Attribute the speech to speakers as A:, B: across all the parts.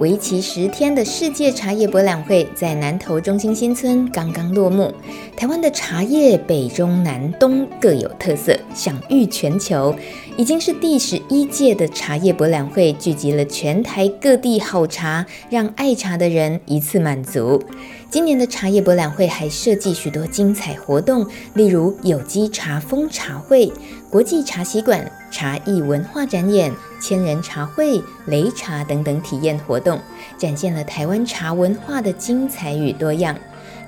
A: 为期十天的世界茶叶博览会在南投中心新村刚刚落幕。台湾的茶叶北中南东各有特色，享誉全球，已经是第十一届的茶叶博览会，聚集了全台各地好茶，让爱茶的人一次满足。今年的茶叶博览会还设计许多精彩活动，例如有机茶风茶会、国际茶席馆、茶艺文化展演、千人茶会、擂茶等等体验活动，展现了台湾茶文化的精彩与多样。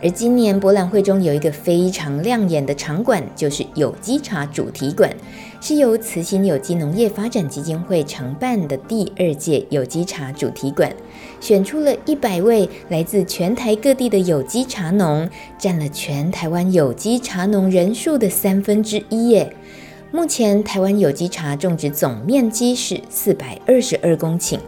A: 而今年博览会中有一个非常亮眼的场馆，就是有机茶主题馆，是由慈心有机农业发展基金会承办的第二届有机茶主题馆，选出了一百位来自全台各地的有机茶农，占了全台湾有机茶农人数的三分之一耶。目前台湾有机茶种植总面积是四百二十二公顷。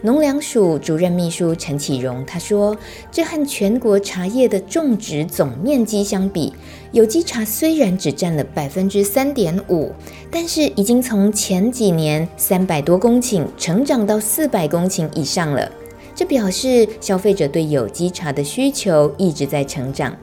A: 农粮署主任秘书陈启荣他说：“这和全国茶叶的种植总面积相比，有机茶虽然只占了百分之三点五，但是已经从前几年三百多公顷成长到四百公顷以上了。这表示消费者对有机茶的需求一直在成长。”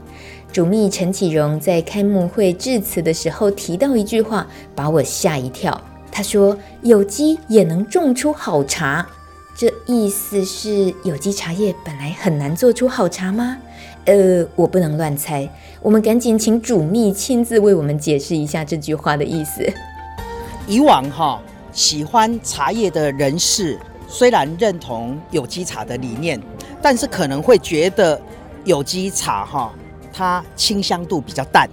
A: 主秘陈启荣在开幕会致辞的时候提到一句话，把我吓一跳。他说：“有机也能种出好茶。”这意思是有机茶叶本来很难做出好茶吗？呃，我不能乱猜。我们赶紧请主秘亲自为我们解释一下这句话的意思。
B: 以往哈喜欢茶叶的人士虽然认同有机茶的理念，但是可能会觉得有机茶哈它清香度比较淡，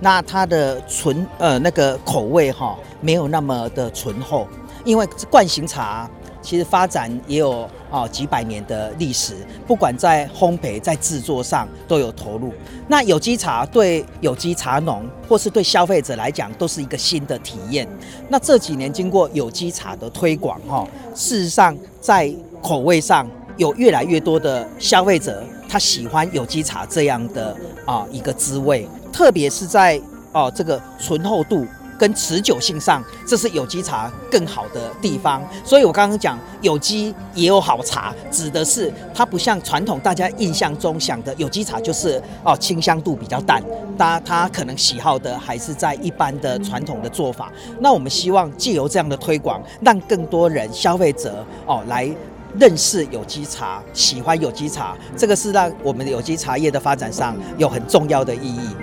B: 那它的醇呃那个口味哈没有那么的醇厚，因为惯行茶。其实发展也有啊几百年的历史，不管在烘焙、在制作上都有投入。那有机茶对有机茶农或是对消费者来讲都是一个新的体验。那这几年经过有机茶的推广，哈，事实上在口味上有越来越多的消费者他喜欢有机茶这样的啊一个滋味，特别是在哦这个醇厚度。跟持久性上，这是有机茶更好的地方。所以我刚刚讲有机也有好茶，指的是它不像传统大家印象中想的有机茶就是哦清香度比较淡，大家他可能喜好的还是在一般的传统的做法。那我们希望借由这样的推广，让更多人消费者哦来认识有机茶，喜欢有机茶，这个是让我们的有机茶叶的发展上有很重要的意义。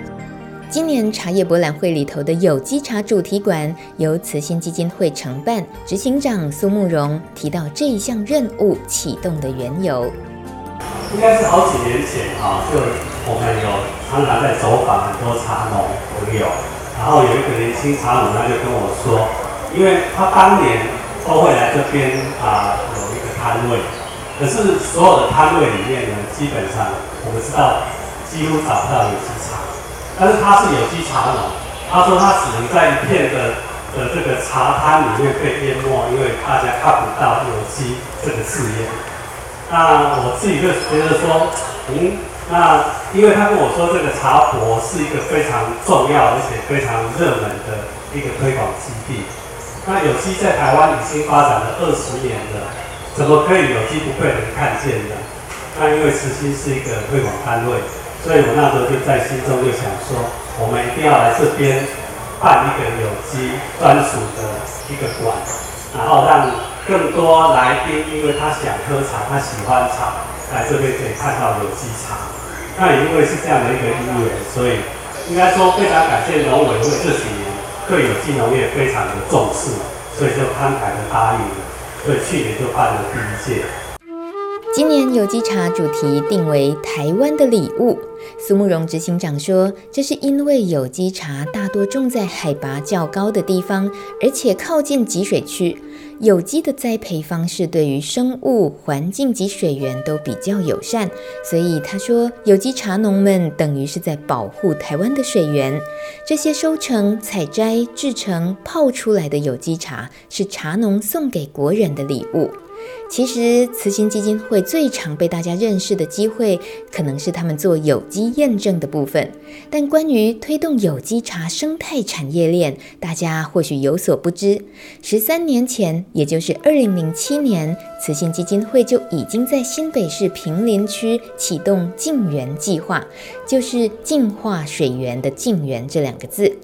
A: 今年茶叶博览会里头的有机茶主题馆由慈心基金会承办，执行长苏慕容提到这一项任务启动的缘由。
C: 应该是好几年前啊，就我们有常常在走访很多茶农朋友，然后有一个年轻茶农他就跟我说，因为他当年都会来这边啊摊位，可是所有的摊位里面呢，基本上我们知道几乎找不到有机茶。但是他是有机茶农，他说他只能在一片的的这个茶摊里面被淹没，因为大家看不到有机这个字眼。那我自己就觉得说，嗯，那因为他跟我说这个茶博是一个非常重要而且非常热门的一个推广基地。那有机在台湾已经发展了二十年了，怎么可以有机不被人看见呢？那因为慈心是一个推广单位。所以我那时候就在心中就想说，我们一定要来这边办一个有机专属的一个馆，然后让更多来宾，因为他想喝茶，他喜欢茶，来这边可以看到有机茶。那也因为是这样的一个因缘，所以应该说非常感谢农委会这几年对有机农业非常的重视，所以就慷慨的答应了，所以去年就办了第一届。
A: 今年有机茶主题定为“台湾的礼物”。苏慕容执行长说，这是因为有机茶大多种在海拔较高的地方，而且靠近集水区，有机的栽培方式对于生物、环境及水源都比较友善。所以他说，有机茶农们等于是在保护台湾的水源。这些收成、采摘、制成、泡出来的有机茶，是茶农送给国人的礼物。其实，慈心基金会最常被大家认识的机会，可能是他们做有机验证的部分。但关于推动有机茶生态产业链，大家或许有所不知。十三年前，也就是二零零七年，慈心基金会就已经在新北市平林区启动净源计划，就是净化水源的“净源”这两个字。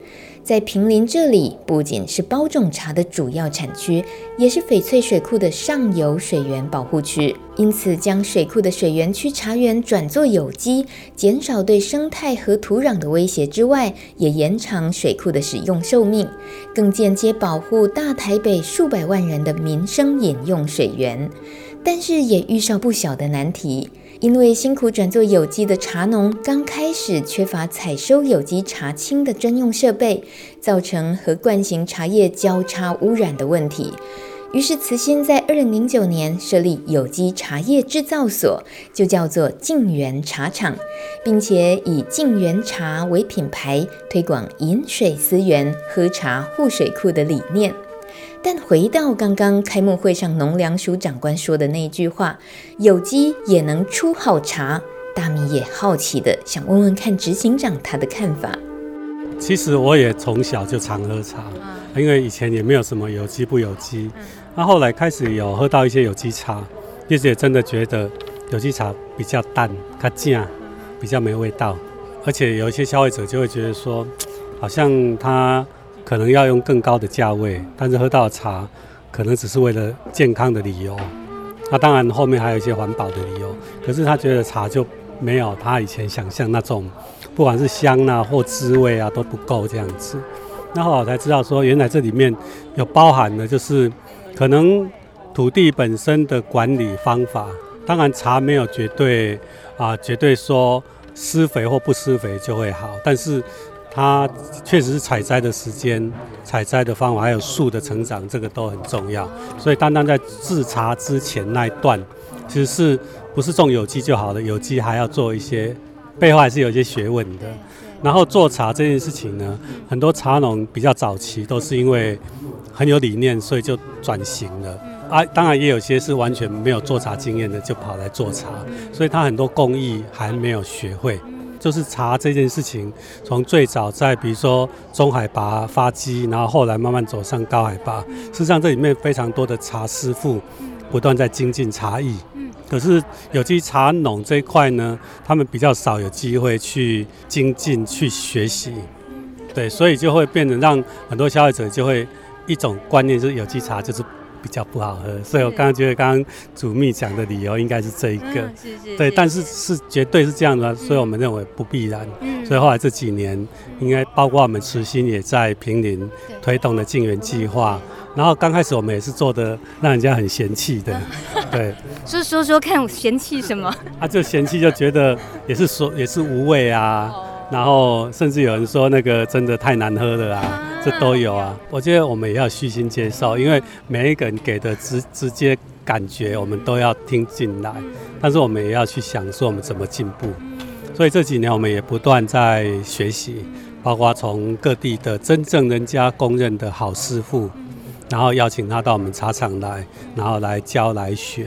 A: 在平林这里，不仅是包种茶的主要产区，也是翡翠水库的上游水源保护区。因此，将水库的水源区茶园转作有机，减少对生态和土壤的威胁之外，也延长水库的使用寿命，更间接保护大台北数百万人的民生饮用水源。但是，也遇上不小的难题。因为辛苦转做有机的茶农刚开始缺乏采收有机茶青的专用设备，造成和惯型茶叶交叉污染的问题。于是慈心在二零零九年设立有机茶叶制造所，就叫做净源茶厂，并且以净源茶为品牌，推广饮水思源、喝茶护水库的理念。但回到刚刚开幕会上农粮署长官说的那句话，有机也能出好茶。大米也好奇的想问问看执行长他的看法。
C: 其实我也从小就常喝茶，因为以前也没有什么有机不有机。那后来开始有喝到一些有机茶，其实也真的觉得有机茶比较淡，它酱比较没味道，而且有一些消费者就会觉得说，好像它。可能要用更高的价位，但是喝到茶可能只是为了健康的理由。那当然后面还有一些环保的理由。可是他觉得茶就没有他以前想象那种，不管是香啊或滋味啊都不够这样子。那后来才知道说，原来这里面有包含的就是可能土地本身的管理方法。当然茶没有绝对啊，绝对说施肥或不施肥就会好，但是。它确实是采摘的时间、采摘的方法，还有树的成长，这个都很重要。所以，单单在制茶之前那一段，其实是不是种有机就好了？有机还要做一些，背后还是有一些学问的。然后做茶这件事情呢，很多茶农比较早期都是因为很有理念，所以就转型了。啊，当然也有些是完全没有做茶经验的，就跑来做茶，所以他很多工艺还没有学会。就是茶这件事情，从最早在比如说中海拔发迹，然后后来慢慢走上高海拔。事实上，这里面非常多的茶师傅不断在精进茶艺。可是有机茶农这一块呢，他们比较少有机会去精进、去学习。对，所以就会变成让很多消费者就会一种观念，就是有机茶就是。比较不好喝，所以我刚刚觉得刚刚主秘讲的理由应该是这一个，嗯、是是是对，但是是。绝对是这样的，所以我们认为不必然。嗯、所以后来这几年，应该包括我们慈心也在平林推动了净园计划，然后刚开始我们也是做的让人家很嫌弃的，对。
D: 说说说看，嫌弃什么？
C: 他 就嫌弃就觉得也是说也是无味啊。然后甚至有人说那个真的太难喝了啊，这都有啊。我觉得我们也要虚心接受，因为每一个人给的直直接感觉，我们都要听进来。但是我们也要去想说我们怎么进步。所以这几年我们也不断在学习，包括从各地的真正人家公认的好师傅，然后邀请他到我们茶厂来，然后来教来学。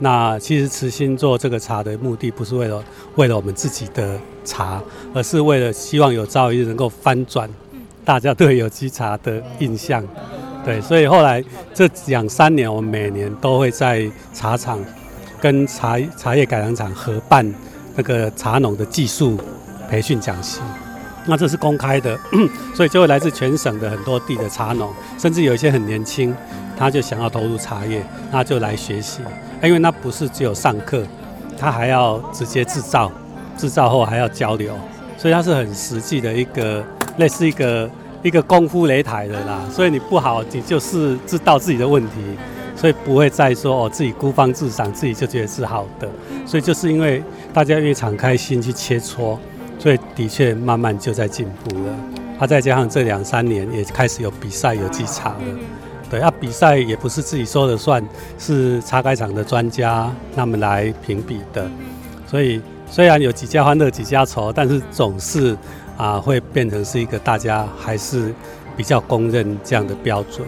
C: 那其实慈心做这个茶的目的，不是为了为了我们自己的茶，而是为了希望有朝一日能够翻转大家对有机茶的印象。对，所以后来这两三年，我们每年都会在茶厂跟茶茶叶改良厂合办那个茶农的技术培训讲习。那这是公开的，所以就会来自全省的很多地的茶农，甚至有一些很年轻，他就想要投入茶叶，那就来学习。因为那不是只有上课，他还要直接制造，制造后还要交流，所以它是很实际的一个类似一个一个功夫擂台的啦。所以你不好，你就是知道自己的问题，所以不会再说哦自己孤芳自赏，自己就觉得是好的。所以就是因为大家愿意敞开心去切磋，所以的确慢慢就在进步了。他、啊、再加上这两三年也开始有比赛有机茶了，对啊，比赛也不是自己说了算，是茶改厂的专家他们来评比的。所以虽然有几家欢乐几家愁，但是总是啊会变成是一个大家还是比较公认这样的标准。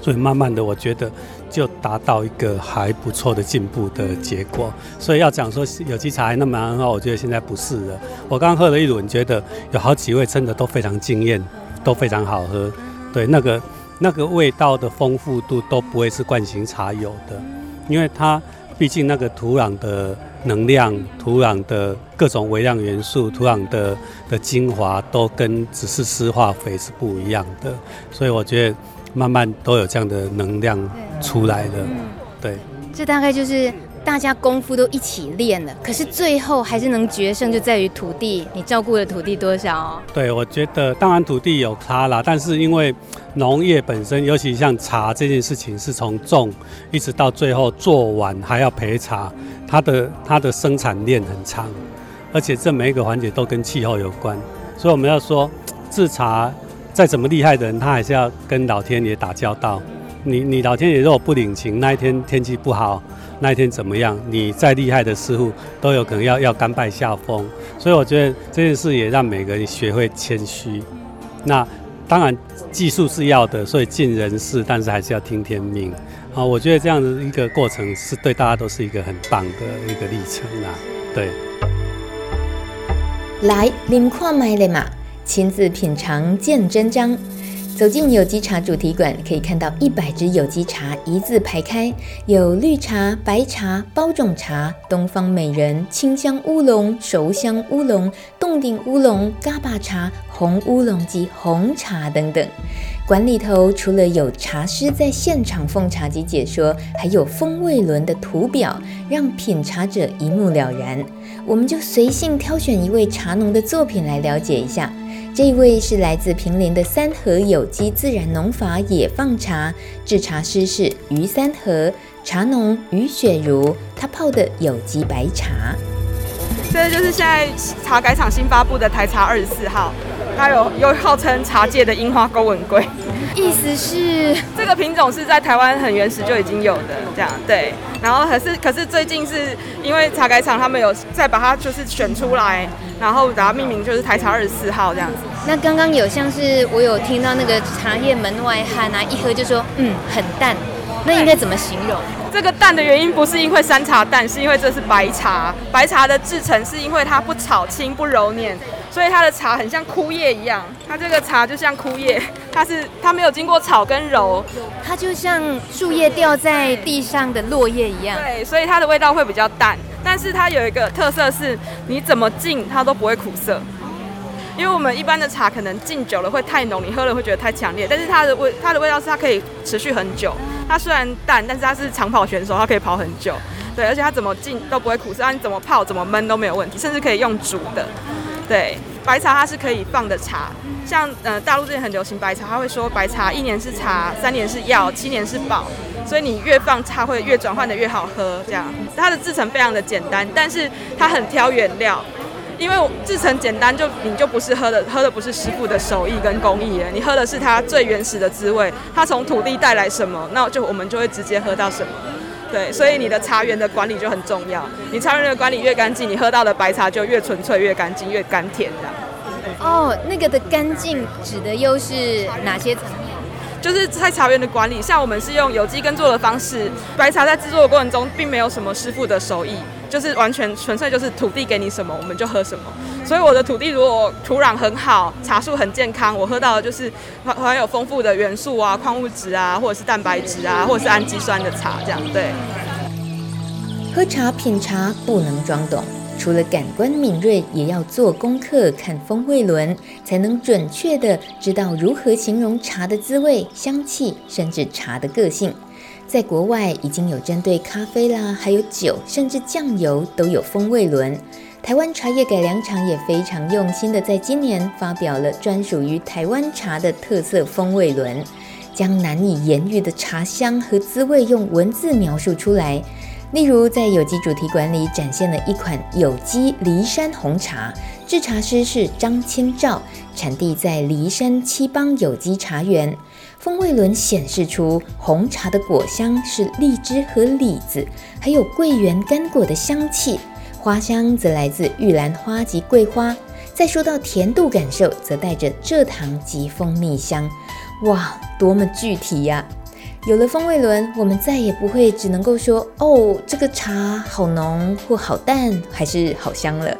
C: 所以慢慢的，我觉得就达到一个还不错的进步的结果。所以要讲说有机茶还那么我觉得现在不是了。我刚喝了一轮，觉得有好几位真的都非常惊艳，都非常好喝。对，那个那个味道的丰富度都不会是惯行茶有的，因为它毕竟那个土壤的能量、土壤的各种微量元素、土壤的的精华都跟只是施化肥是不一样的。所以我觉得。慢慢都有这样的能量出来了，对。
D: 这大概就是大家功夫都一起练了，可是最后还是能决胜，就在于土地，你照顾的土地多少？
C: 对，我觉得当然土地有差啦，但是因为农业本身，尤其像茶这件事情，是从种一直到最后做完还要焙茶，它的它的生产链很长，而且这每一个环节都跟气候有关，所以我们要说制茶。再怎么厉害的人，他还是要跟老天爷打交道。你你老天爷如果不领情，那一天天气不好，那一天怎么样？你再厉害的师傅都有可能要要甘拜下风。所以我觉得这件事也让每个人学会谦虚。那当然技术是要的，所以尽人事，但是还是要听天命。啊，我觉得这样的一个过程是对大家都是一个很棒的一个历程啊。对，
A: 来，您看麦了嘛？亲自品尝见真章，走进有机茶主题馆，可以看到一百支有机茶一字排开，有绿茶、白茶、包种茶、东方美人、清香乌龙、熟香乌龙、冻顶乌龙、嘎巴茶、红乌龙及红茶等等。馆里头除了有茶师在现场奉茶及解说，还有风味轮的图表，让品茶者一目了然。我们就随性挑选一位茶农的作品来了解一下。这一位是来自平林的三和有机自然农法野放茶制茶师是于三和茶农于雪茹，他泡的有机白茶。
E: 这就是现在茶改厂新发布的台茶二十四号，它有又号称茶界的樱花钩吻龟。
D: 意思是
E: 这个品种是在台湾很原始就已经有的，这样对。然后可是可是最近是因为茶改厂他们有再把它就是选出来，然后把它命名就是台茶二十四号这样子。
D: 那刚刚有像是我有听到那个茶叶门外汉啊，一喝就说嗯很淡，那应该怎么形容？
E: 这个淡的原因不是因为山茶淡，是因为这是白茶。白茶的制成是因为它不炒青不揉捻。所以它的茶很像枯叶一样，它这个茶就像枯叶，它是它没有经过炒跟揉，
D: 它就像树叶掉在地上的落叶一样。
E: 对，所以它的味道会比较淡，但是它有一个特色是，你怎么浸它都不会苦涩。因为我们一般的茶可能浸久了会太浓，你喝了会觉得太强烈，但是它的味它的味道是它可以持续很久。它虽然淡，但是它是长跑选手，它可以跑很久。对，而且它怎么浸都不会苦涩，你怎么泡怎么焖都没有问题，甚至可以用煮的。对，白茶它是可以放的茶，像呃大陆这边很流行白茶，他会说白茶一年是茶，三年是药，七年是宝，所以你越放茶会越转换的越好喝。这样，它的制成非常的简单，但是它很挑原料，因为制成简单就你就不是喝的喝的不是师傅的手艺跟工艺了，你喝的是它最原始的滋味，它从土地带来什么，那就我们就会直接喝到什么。对，所以你的茶园的管理就很重要。你茶园的管理越干净，你喝到的白茶就越纯粹、越干净、越甘甜的。
D: 哦，那个的干净指的又是哪些层面？
E: 就是在茶园的管理，像我们是用有机耕作的方式，白茶在制作的过程中并没有什么师傅的手艺。就是完全纯粹就是土地给你什么我们就喝什么，所以我的土地如果土壤很好，茶树很健康，我喝到的就是含有丰富的元素啊、矿物质啊，或者是蛋白质啊，或者是氨基酸的茶，这样对。
A: 喝茶品茶不能装懂，除了感官敏锐，也要做功课，看风味轮，才能准确地知道如何形容茶的滋味、香气，甚至茶的个性。在国外已经有针对咖啡啦，还有酒，甚至酱油都有风味轮。台湾茶叶改良场也非常用心的，在今年发表了专属于台湾茶的特色风味轮。将难以言喻的茶香和滋味用文字描述出来。例如，在有机主题馆里展现了一款有机梨山红茶，制茶师是张千照，产地在梨山七邦有机茶园。风味轮显示出红茶的果香是荔枝和李子，还有桂圆干果的香气，花香则来自玉兰花及桂花。再说到甜度感受，则带着蔗糖及蜂蜜香。哇，多么具体呀！有了风味轮，我们再也不会只能够说哦，这个茶好浓或好淡，还是好香了。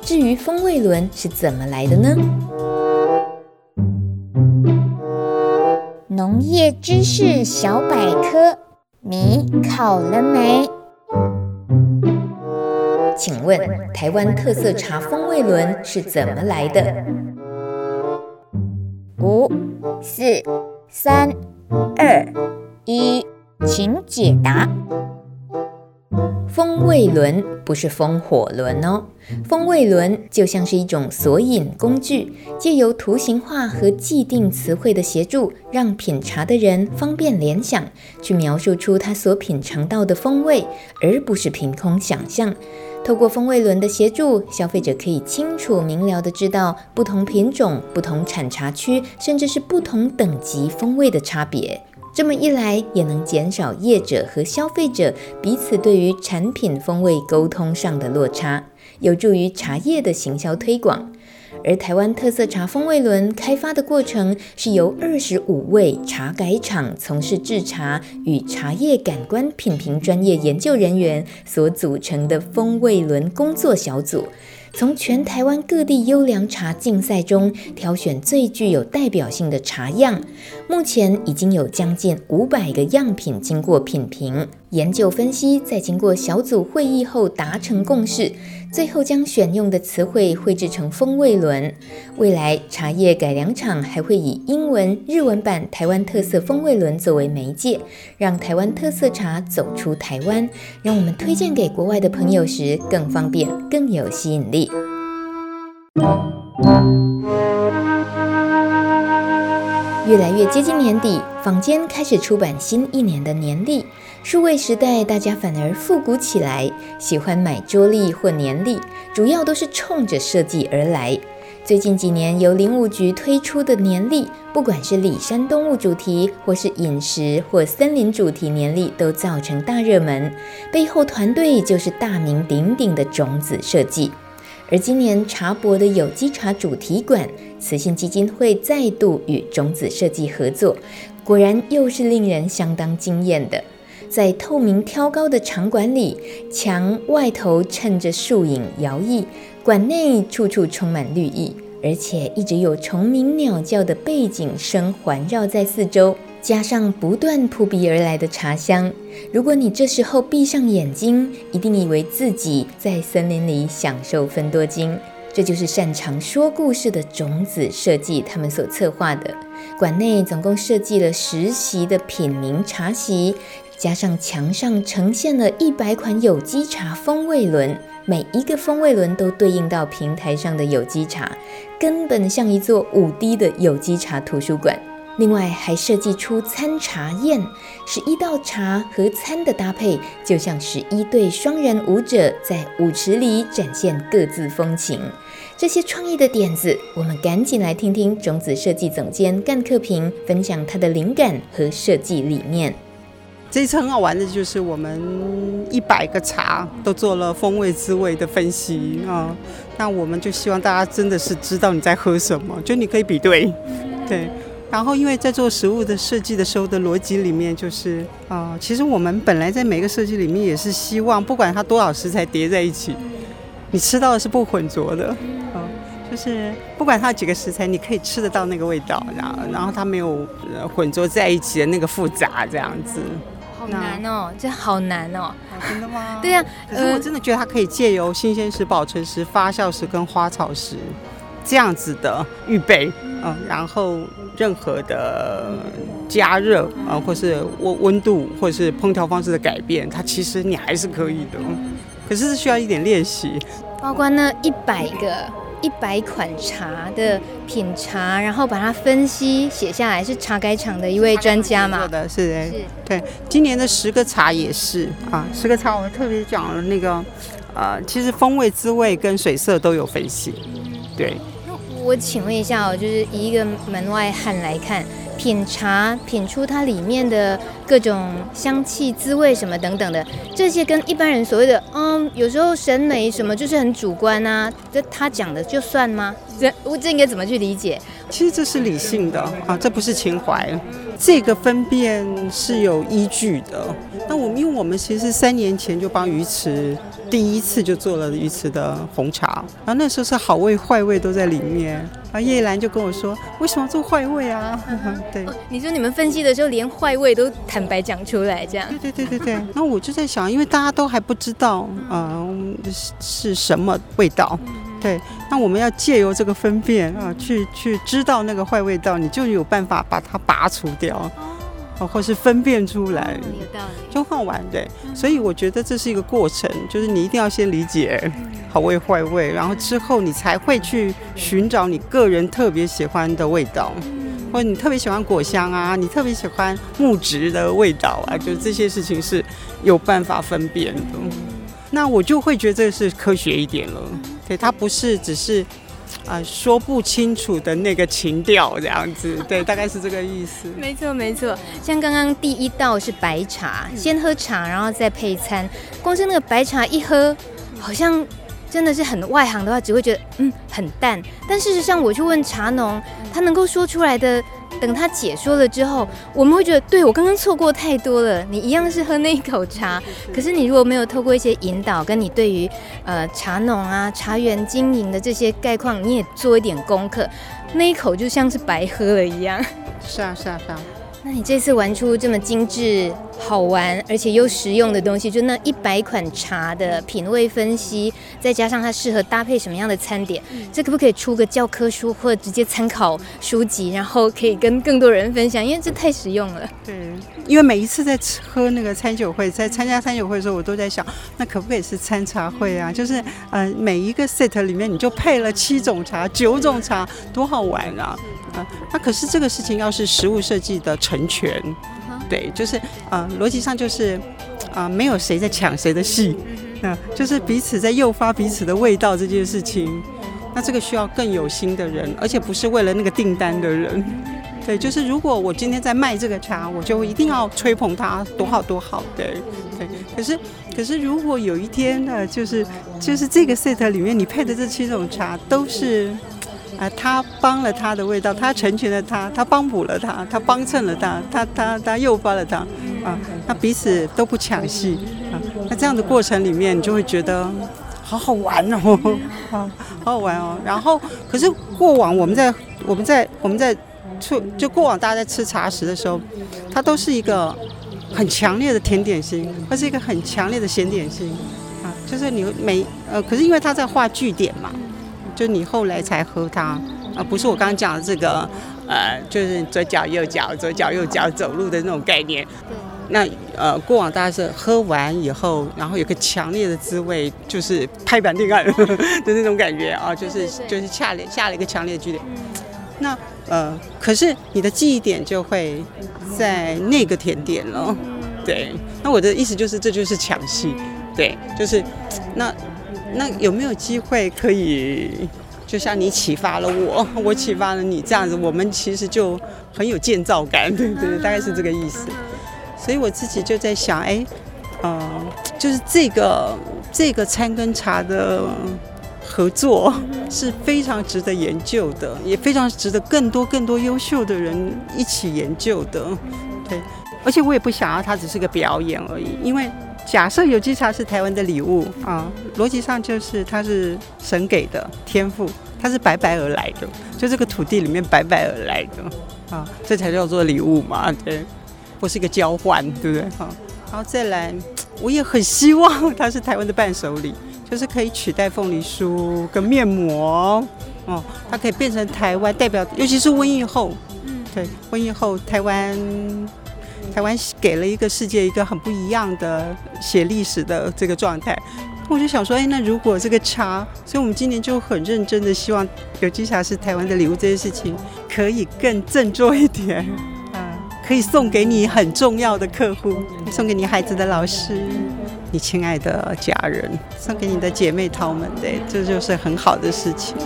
A: 至于风味轮是怎么来的呢？
F: 农业知识小百科，你考了没？
A: 请问台湾特色茶风味轮是怎么来的？
F: 五、四、三、二。一，请解答。
A: 风味轮不是风火轮哦，风味轮就像是一种索引工具，借由图形化和既定词汇的协助，让品茶的人方便联想，去描述出他所品尝到的风味，而不是凭空想象。透过风味轮的协助，消费者可以清楚明了地知道不同品种、不同产茶区，甚至是不同等级风味的差别。这么一来，也能减少业者和消费者彼此对于产品风味沟通上的落差，有助于茶叶的行销推广。而台湾特色茶风味轮开发的过程，是由二十五位茶改厂从事制茶与茶叶感官品评专业研究人员所组成的风味轮工作小组。从全台湾各地优良茶竞赛中挑选最具有代表性的茶样，目前已经有将近五百个样品经过品评、研究分析，在经过小组会议后达成共识。最后将选用的词汇绘制成风味轮。未来茶叶改良厂还会以英文、日文版台湾特色风味轮作为媒介，让台湾特色茶走出台湾，让我们推荐给国外的朋友时更方便、更有吸引力。越来越接近年底，坊间开始出版新一年的年历。数位时代，大家反而复古起来，喜欢买桌历或年历，主要都是冲着设计而来。最近几年，由林务局推出的年历，不管是里山动物主题，或是饮食或森林主题年历，都造成大热门。背后团队就是大名鼎鼎的种子设计。而今年茶博的有机茶主题馆，慈信基金会再度与种子设计合作，果然又是令人相当惊艳的。在透明挑高的场馆里，墙外头衬着树影摇曳，馆内处处充满绿意，而且一直有虫鸣鸟叫的背景声环绕在四周。加上不断扑鼻而来的茶香，如果你这时候闭上眼睛，一定以为自己在森林里享受芬多精。这就是擅长说故事的种子设计他们所策划的。馆内总共设计了十席的品茗茶席，加上墙上呈现了一百款有机茶风味轮，每一个风味轮都对应到平台上的有机茶，根本像一座五 D 的有机茶图书馆。另外还设计出餐茶宴，十一道茶和餐的搭配，就像十一对双人舞者在舞池里展现各自风情。这些创意的点子，我们赶紧来听听种子设计总监干克平分享他的灵感和设计理念。
G: 这一次很好玩的就是我们一百个茶都做了风味滋味的分析啊，那我们就希望大家真的是知道你在喝什么，就你可以比对，对。然后，因为在做食物的设计的时候的逻辑里面，就是啊、呃，其实我们本来在每个设计里面也是希望，不管它多少食材叠在一起，你吃到的是不混浊的，啊、呃，就是不管它几个食材，你可以吃得到那个味道，然后然后它没有混浊在一起的那个复杂这样子。
D: 好难哦，这好难哦。
G: 真的吗？
D: 对呀、啊，
G: 可是我真的觉得它可以借由新鲜时、保存时、发酵时跟花草时这样子的预备，嗯、呃，然后。任何的加热啊，或是温温度，或是烹调方式的改变，它其实你还是可以的。可是是需要一点练习。
D: 包括那一百个一百款茶的品茶，然后把它分析写下来，是茶改厂的一位专家嘛？
G: 是的，是的，是。对，今年的十个茶也是啊，十个茶我们特别讲了那个，呃，其实风味、滋味跟水色都有分析。对。
D: 那我请问一下哦，就是以一个门外汉来看。品茶品出它里面的各种香气、滋味什么等等的，这些跟一般人所谓的嗯，有时候审美什么就是很主观啊，这他讲的就算吗？这我这应该怎么去理解？
G: 其实这是理性的啊，这不是情怀，这个分辨是有依据的。那我们因为我们其实三年前就帮鱼池第一次就做了鱼池的红茶，然后那时候是好味坏味都在里面。然后叶兰就跟我说：“为什么做坏味啊？” 对，
D: 你说你们分析的时候连坏味都坦白讲出来，这样？
G: 对对对对对。那我就在想，因为大家都还不知道，嗯、呃，是什么味道。对，那我们要借由这个分辨啊，去去知道那个坏味道，你就有办法把它拔除掉。哦，或是分辨出来，有道理就好玩对。所以我觉得这是一个过程，就是你一定要先理解好味坏味，然后之后你才会去寻找你个人特别喜欢的味道，或者你特别喜欢果香啊，你特别喜欢木质的味道啊，就这些事情是有办法分辨的。那我就会觉得这是科学一点了，对，它不是只是。啊，说不清楚的那个情调，这样子，对，大概是这个意思。
D: 没错，没错。像刚刚第一道是白茶，先喝茶，然后再配餐。光是那个白茶一喝，好像真的是很外行的话，只会觉得嗯很淡。但事实上，我去问茶农，他能够说出来的。等他解说了之后，我们会觉得，对，我刚刚错过太多了。你一样是喝那一口茶，可是你如果没有透过一些引导，跟你对于呃茶农啊、茶园经营的这些概况，你也做一点功课，那一口就像是白喝了一样。
G: 是啊，是啊，是啊。
D: 那你这次玩出这么精致、好玩而且又实用的东西，就那一百款茶的品味分析，再加上它适合搭配什么样的餐点，这可不可以出个教科书或者直接参考书籍，然后可以跟更多人分享？因为这太实用了。
G: 对，因为每一次在喝那个餐酒会，在参加餐酒会的时候，我都在想，那可不可以是餐茶会啊？就是呃，每一个 set 里面你就配了七种茶、九种茶，多好玩啊！啊，那可是这个事情要是实物设计的成全，对，就是啊，逻辑上就是啊，没有谁在抢谁的戏，那就是彼此在诱发彼此的味道这件事情，那这个需要更有心的人，而且不是为了那个订单的人，对，就是如果我今天在卖这个茶，我就一定要吹捧它多好多好，对对，可是可是如果有一天呢，就是就是这个 set 里面你配的这七种茶都是。啊，他帮了他的味道，他成全了他，他帮补了他，他帮衬了他，他他他诱发了他，啊，那彼此都不抢戏，啊，那这样的过程里面，你就会觉得好好玩哦，啊，好好玩哦。然后，可是过往我们在我们在我们在出就过往大家在吃茶食的时候，它都是一个很强烈的甜点心，或是一个很强烈的咸点心，啊，就是你每呃，可是因为他在画句点嘛。就你后来才喝它，啊不是我刚刚讲的这个，呃，就是左脚右脚，左脚右脚走路的那种概念。对。那呃，过往大家是喝完以后，然后有个强烈的滋味，就是拍板定案的那种感觉啊，就是就是下了下了一个强烈的句点。那呃，可是你的记忆点就会在那个甜点了。对。那我的意思就是，这就是抢戏。对，就是那。那有没有机会可以，就像你启发了我，我启发了你这样子，我们其实就很有建造感，对对对，大概是这个意思。所以我自己就在想，哎，嗯、呃，就是这个这个餐跟茶的合作是非常值得研究的，也非常值得更多更多优秀的人一起研究的，对。而且我也不想要它只是个表演而已，因为。假设有机茶是台湾的礼物啊，逻辑上就是它是神给的天赋，它是白白而来的，就这个土地里面白白而来的啊，这才叫做礼物嘛，对，不是一个交换，对不对？好，然后再来，我也很希望它是台湾的伴手礼，就是可以取代凤梨酥跟面膜哦，它可以变成台湾代表，尤其是瘟疫后，嗯，对，瘟疫后台湾。台湾给了一个世界一个很不一样的写历史的这个状态，我就想说，哎，那如果这个茶，所以我们今年就很认真的希望有机茶是台湾的礼物这件事情，可以更振作一点，啊，可以送给你很重要的客户，送给你孩子的老师，你亲爱的家人，送给你的姐妹淘们，对，这就是很好的事情。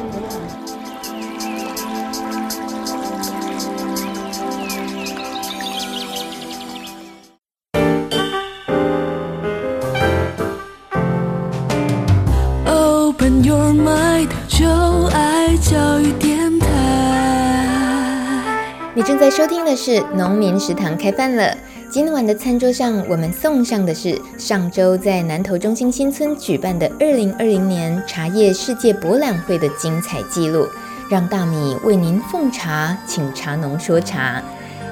A: 在收听的是《农民食堂》开饭了。今晚的餐桌上，我们送上的是上周在南投中心新村举办的二零二零年茶叶世界博览会的精彩记录。让大米为您奉茶，请茶农说茶。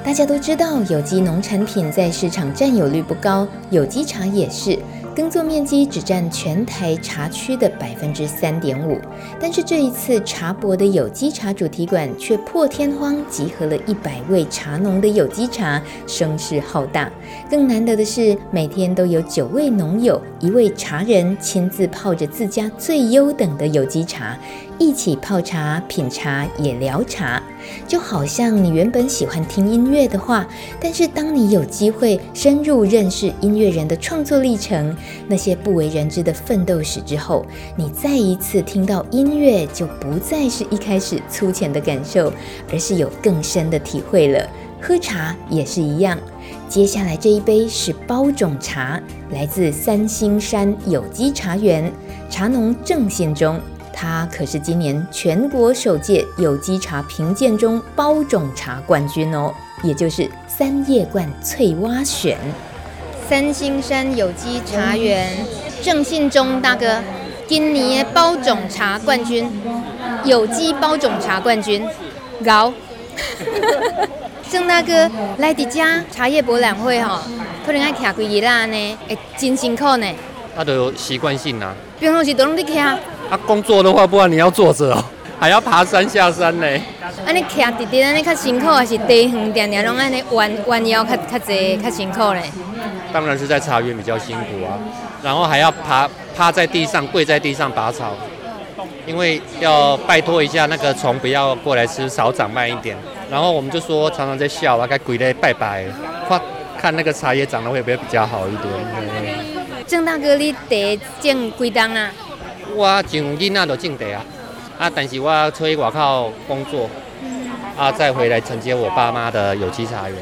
A: 大家都知道，有机农产品在市场占有率不高，有机茶也是。耕作面积只占全台茶区的百分之三点五，但是这一次茶博的有机茶主题馆却破天荒集合了一百位茶农的有机茶，声势浩大。更难得的是，每天都有九位农友、一位茶人亲自泡着自家最优等的有机茶。一起泡茶、品茶、也聊茶，就好像你原本喜欢听音乐的话，但是当你有机会深入认识音乐人的创作历程、那些不为人知的奋斗史之后，你再一次听到音乐，就不再是一开始粗浅的感受，而是有更深的体会了。喝茶也是一样。接下来这一杯是包种茶，来自三星山有机茶园，茶农郑信忠。他可是今年全国首届有机茶评鉴中包种茶冠军哦，也就是三叶冠翠蛙选。
D: 三星山有机茶园郑信忠大哥，今年包种茶冠军，有机包种茶冠军，高。郑大哥来迪家茶叶博览会哈，可能爱徛几日啦呢？会，真辛苦呢。
H: 他都有习惯性啊。
D: 平常时都拢在徛。
H: 啊，工作的话，不然你要坐着哦，还要爬山下山呢。
D: 啊，你徛直直安尼较辛苦，还是地横点点拢安尼弯弯腰较较济较辛苦嘞？
H: 当然是在茶园比较辛苦啊，然后还要爬趴在地上，跪在地上拔草，因为要拜托一下那个虫不要过来吃，少长慢一点。然后我们就说常常在笑啊，该跪在拜拜，看看那个茶叶长得会不会比较好一点。
D: 郑大哥，你得种几冬啊？
H: 我上囡仔就种地啊，啊，但是我出去外口工作，啊，再回来承接我爸妈的有机茶园。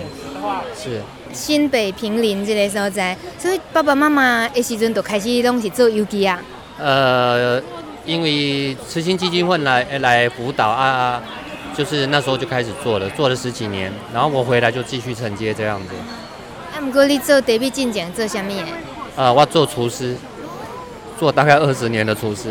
H: 是
D: 新北平林这个所在，所以爸爸妈妈的时阵就开始拢是做有机啊。
H: 呃，因为慈心基金会来来辅导啊，就是那时候就开始做了，做了十几年，然后我回来就继续承接这样子。
D: 啊，不过你做地皮进讲做什么？
H: 呃，我做厨师。做大概二十年的厨师，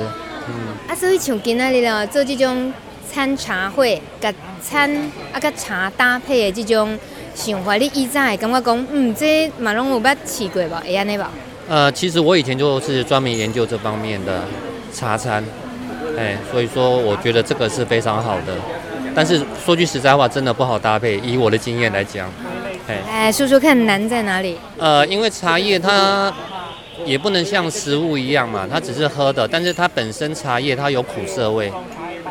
H: 嗯，
D: 啊，所以像今仔日哦，做这种餐茶会，甲餐啊甲茶搭配的这种想法，你以前会感觉讲，嗯，这马龙有捌试过吧？会安尼吧？
H: 呃，其实我以前就是专门研究这方面的茶餐，哎，所以说我觉得这个是非常好的。但是说句实在话，真的不好搭配，以我的经验来讲，哎，
D: 哎，说说看难在哪里？
H: 呃，因为茶叶它。也不能像食物一样嘛，它只是喝的，但是它本身茶叶它有苦涩味，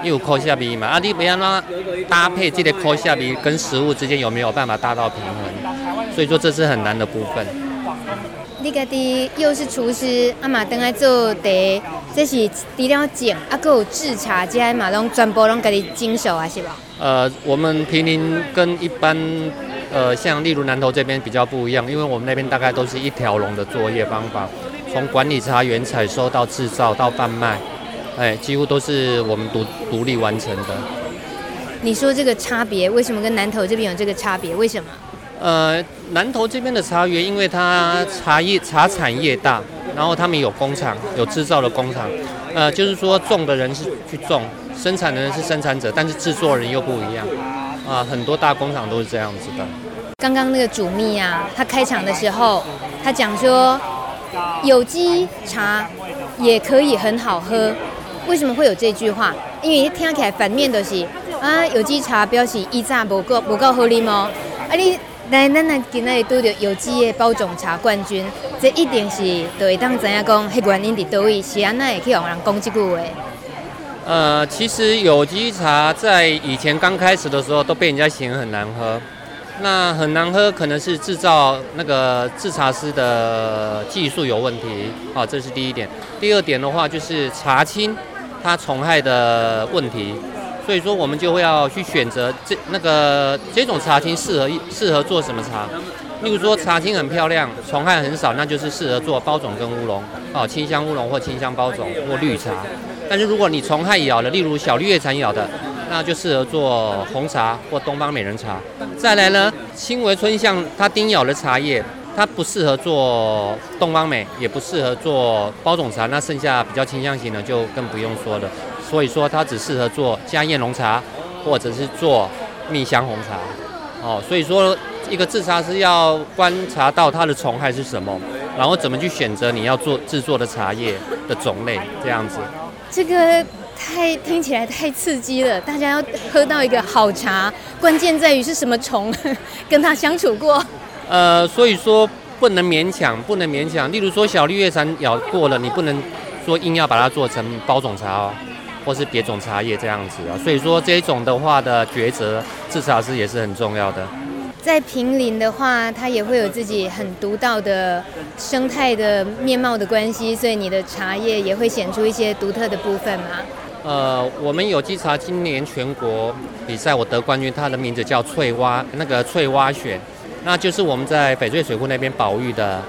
H: 又有苦涩味嘛，啊，你不要让搭配这个苦涩味跟食物之间有没有办法达到平衡？所以说这是很难的部分。
D: 你家己又是厨师，阿妈等来做茶，这是除了种，啊，还有制茶，这些嘛拢全部拢家己经手啊，是吧？
H: 呃，我们平林跟一般。呃，像例如南投这边比较不一样，因为我们那边大概都是一条龙的作业方法，从管理茶园、采收到制造到贩卖，哎，几乎都是我们独独立完成的。
D: 你说这个差别，为什么跟南投这边有这个差别？为什么？
H: 呃，南投这边的茶园，因为它茶叶茶产业大，然后他们有工厂，有制造的工厂，呃，就是说种的人是去种，生产的人是生产者，但是制作人又不一样。啊，很多大工厂都是这样子的。
D: 刚刚那个主秘啊，他开场的时候，他讲说，有机茶也可以很好喝。为什么会有这句话？因为听起来反面的是啊，有机茶表示一炸不够不够喝啉哦。啊，你来，咱来今日拄到有机的包种茶冠军，这一定是就会当知影讲，迄原因伫倒位，是安那会去让人讲这句话。
H: 呃，其实有机茶在以前刚开始的时候，都被人家嫌很难喝。那很难喝，可能是制造那个制茶师的技术有问题，好，这是第一点。第二点的话，就是茶青它虫害的问题，所以说我们就会要去选择这那个这种茶青适合适合做什么茶。例如说茶青很漂亮，虫害很少，那就是适合做包种跟乌龙，哦，清香乌龙或清香包种或绿茶。但是如果你虫害咬的，例如小绿叶蝉咬的。那就适合做红茶或东方美人茶。再来呢，青为春象它叮咬的茶叶，它不适合做东方美，也不适合做包种茶。那剩下比较清香型的就更不用说了。所以说它只适合做家宴龙茶，或者是做蜜香红茶。哦，所以说一个制茶师要观察到它的虫害是什么，然后怎么去选择你要做制作的茶叶的种类，这样子。
D: 这个。太听起来太刺激了，大家要喝到一个好茶，关键在于是什么虫，跟他相处过。
H: 呃，所以说不能勉强，不能勉强。例如说小绿叶蝉咬过了，你不能说硬要把它做成包种茶哦，或是别种茶叶这样子啊。所以说这种的话的抉择，制茶师也是很重要的。
D: 在平林的话，它也会有自己很独到的生态的面貌的关系，所以你的茶叶也会显出一些独特的部分嘛。
H: 呃，我们有机茶今年全国比赛我得冠军，它的名字叫翠蛙，那个翠蛙选，那就是我们在翡翠水库那边保育的